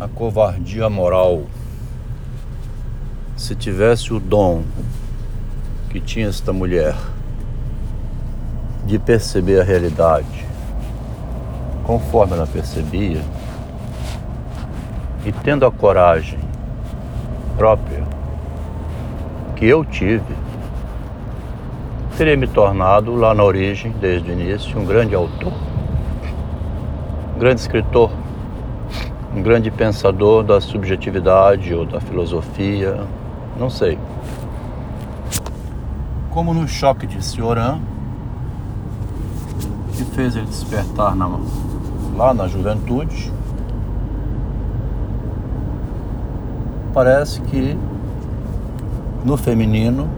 a covardia moral. Se tivesse o dom que tinha esta mulher de perceber a realidade conforme ela percebia, e tendo a coragem própria que eu tive, teria me tornado lá na origem, desde o início, um grande autor, um grande escritor, um grande pensador da subjetividade ou da filosofia, não sei. Como no choque de Cioran, que fez ele despertar na, lá na juventude, parece que no feminino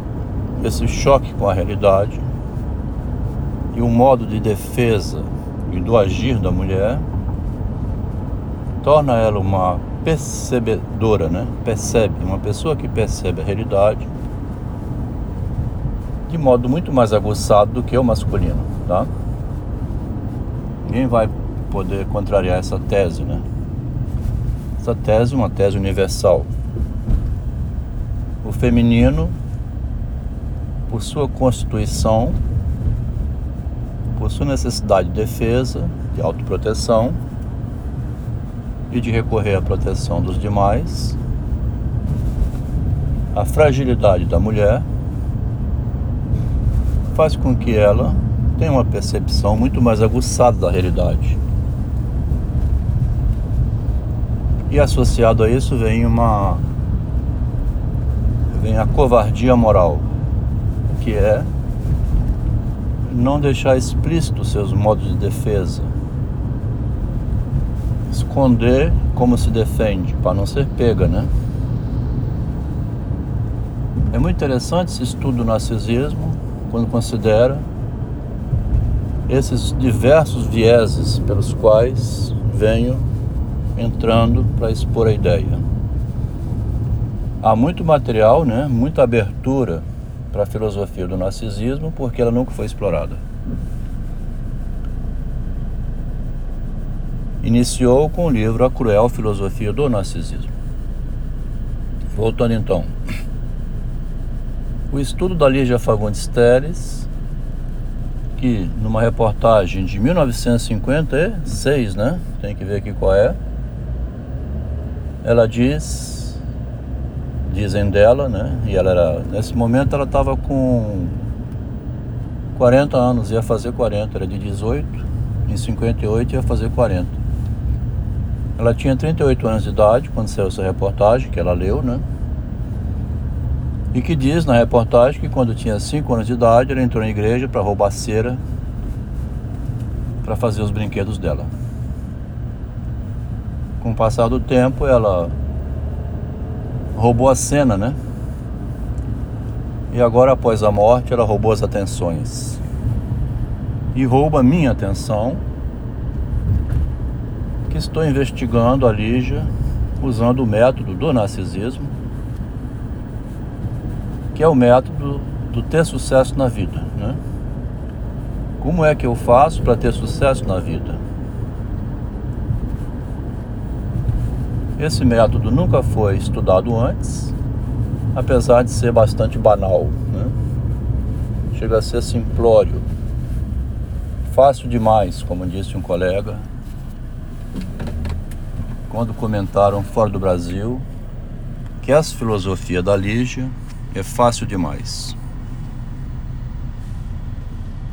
esse choque com a realidade e o modo de defesa e do agir da mulher torna ela uma percebedora, né? Percebe, uma pessoa que percebe a realidade de modo muito mais aguçado do que o masculino, tá? Ninguém vai poder contrariar essa tese, né? Essa tese é uma tese universal. O feminino, por sua constituição, por sua necessidade de defesa, de autoproteção e de recorrer à proteção dos demais, a fragilidade da mulher faz com que ela tenha uma percepção muito mais aguçada da realidade. E associado a isso vem uma vem a covardia moral, que é não deixar explícito seus modos de defesa, esconder como se defende, para não ser pega, né? É muito interessante esse estudo do narcisismo, quando considera esses diversos vieses pelos quais venho entrando para expor a ideia há muito material, né, muita abertura para a filosofia do narcisismo, porque ela nunca foi explorada. Iniciou com o livro A Cruel Filosofia do Narcisismo. Voltando então. O estudo da Lígia Fagundes Teles, que numa reportagem de 1956, né? Tem que ver aqui qual é. Ela diz dizem dela, né? E ela era, nesse momento ela estava com 40 anos, ia fazer 40, era de 18, em 58 ia fazer 40. Ela tinha 38 anos de idade quando saiu essa reportagem que ela leu, né? E que diz na reportagem que quando tinha 5 anos de idade ela entrou na igreja para roubar cera para fazer os brinquedos dela. Com o passar do tempo, ela roubou a cena, né? E agora, após a morte, ela roubou as atenções. E rouba a minha atenção, que estou investigando a Lígia usando o método do narcisismo, que é o método do ter sucesso na vida, né? Como é que eu faço para ter sucesso na vida? Esse método nunca foi estudado antes, apesar de ser bastante banal. Né? Chega a ser simplório, fácil demais, como disse um colega, quando comentaram fora do Brasil que essa filosofia da Lígia é fácil demais.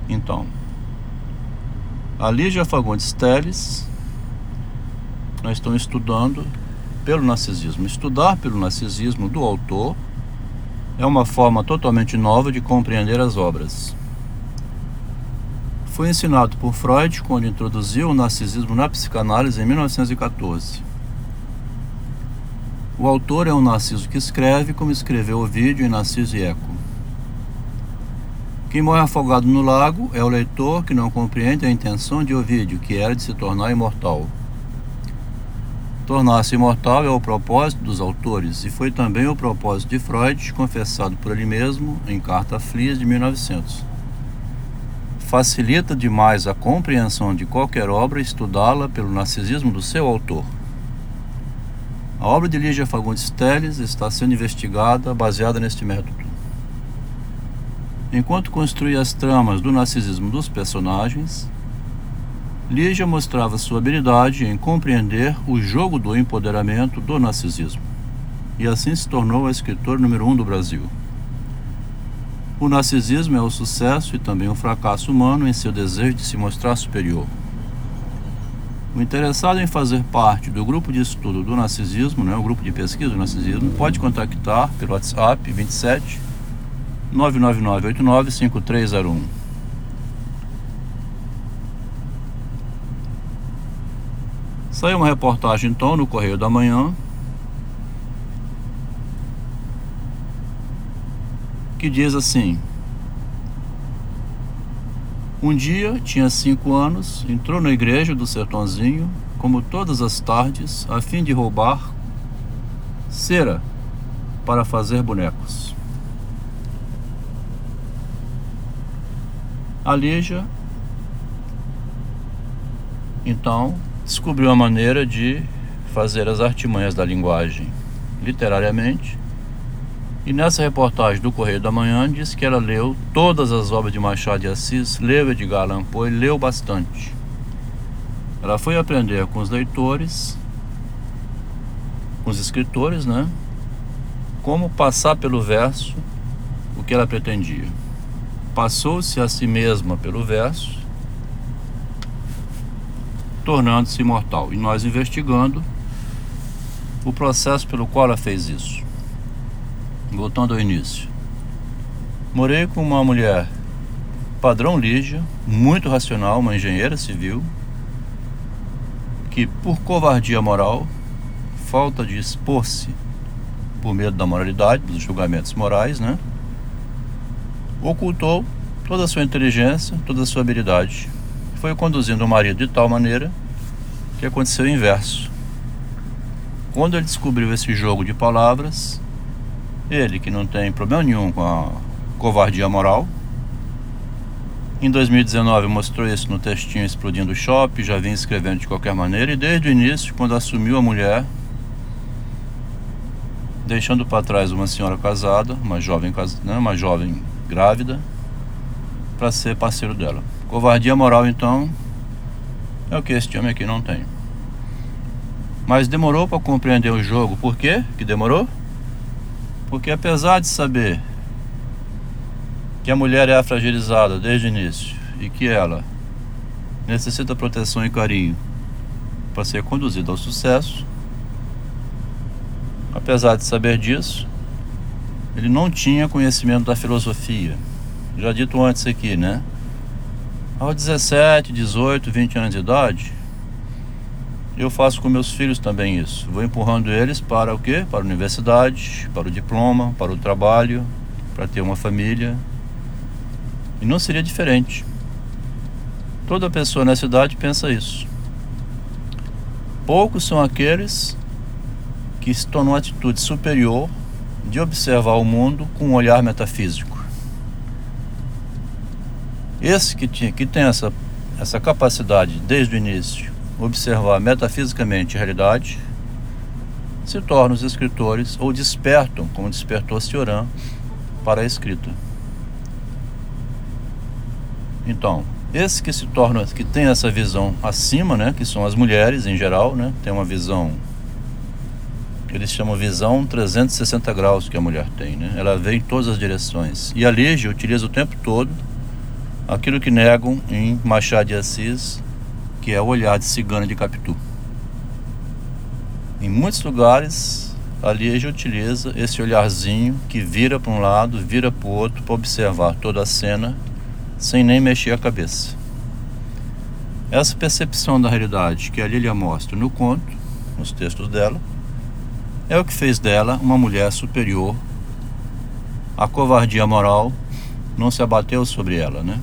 Então, a Lígia Fagundes Teles, nós estamos estudando pelo narcisismo. Estudar pelo narcisismo do autor é uma forma totalmente nova de compreender as obras. Foi ensinado por Freud quando introduziu o narcisismo na psicanálise em 1914. O autor é um narciso que escreve como escreveu o vídeo em Narciso e Eco. Quem morre afogado no lago é o leitor que não compreende a intenção de Ovídio, que era de se tornar imortal. Tornar-se imortal é o propósito dos autores e foi também o propósito de Freud, confessado por ele mesmo em Carta Flias de 1900. Facilita demais a compreensão de qualquer obra estudá-la pelo narcisismo do seu autor. A obra de Lígia Fagundes Teles está sendo investigada baseada neste método. Enquanto construía as tramas do narcisismo dos personagens, Lígia mostrava sua habilidade em compreender o jogo do empoderamento do narcisismo, e assim se tornou a escritora número um do Brasil. O narcisismo é o sucesso e também o fracasso humano em seu desejo de se mostrar superior. O interessado em fazer parte do grupo de estudo do narcisismo, né, o grupo de pesquisa do narcisismo, pode contactar pelo WhatsApp 27 99989 5301. Saiu uma reportagem então no Correio da Manhã que diz assim: um dia, tinha cinco anos, entrou na igreja do sertãozinho, como todas as tardes, a fim de roubar cera para fazer bonecos. A Lígia, então, descobriu a maneira de fazer as artimanhas da linguagem literariamente e nessa reportagem do Correio da Manhã diz que ela leu todas as obras de Machado de Assis, leu Edgar Allan Poe, leu bastante. Ela foi aprender com os leitores, com os escritores, né? Como passar pelo verso o que ela pretendia. Passou-se a si mesma pelo verso, tornando-se imortal. E nós investigando o processo pelo qual ela fez isso. Voltando ao início. Morei com uma mulher padrão Lígia, muito racional, uma engenheira civil, que por covardia moral, falta de expor-se por medo da moralidade, dos julgamentos morais, né? Ocultou toda a sua inteligência, toda a sua habilidade. Foi conduzindo o marido de tal maneira que aconteceu o inverso. Quando ele descobriu esse jogo de palavras, ele que não tem problema nenhum com a covardia moral. Em 2019 mostrou isso no textinho Explodindo o Shopping, já vinha escrevendo de qualquer maneira, e desde o início, quando assumiu a mulher, deixando para trás uma senhora casada, uma jovem, né, uma jovem grávida, para ser parceiro dela. Covardia moral, então, é o que esse homem aqui não tem. Mas demorou para compreender o jogo. Por quê que demorou? Porque apesar de saber que a mulher é fragilizada desde o início e que ela necessita proteção e carinho para ser conduzida ao sucesso, apesar de saber disso, ele não tinha conhecimento da filosofia. Já dito antes aqui, né? Aos 17, 18, 20 anos de idade, eu faço com meus filhos também isso. Vou empurrando eles para o quê? Para a universidade, para o diploma, para o trabalho, para ter uma família. E não seria diferente. Toda pessoa nessa idade pensa isso. Poucos são aqueles que estão numa atitude superior de observar o mundo com um olhar metafísico. Esse que, tinha, que tem essa, essa capacidade desde o início observar metafisicamente a realidade, se tornam os escritores ou despertam, como despertou Cioran, para a escrita. Então, esses que se tornam, que têm essa visão acima, né, que são as mulheres em geral, né, tem uma visão eles chamam visão 360 graus que a mulher tem, né? Ela vê em todas as direções. E a Lígia utiliza o tempo todo aquilo que negam em Machado de Assis que é o olhar de cigana de Capitu. Em muitos lugares, a Lieja utiliza esse olharzinho que vira para um lado, vira para o outro para observar toda a cena sem nem mexer a cabeça. Essa percepção da realidade que a Lilia mostra no conto, nos textos dela, é o que fez dela uma mulher superior. A covardia moral não se abateu sobre ela, né?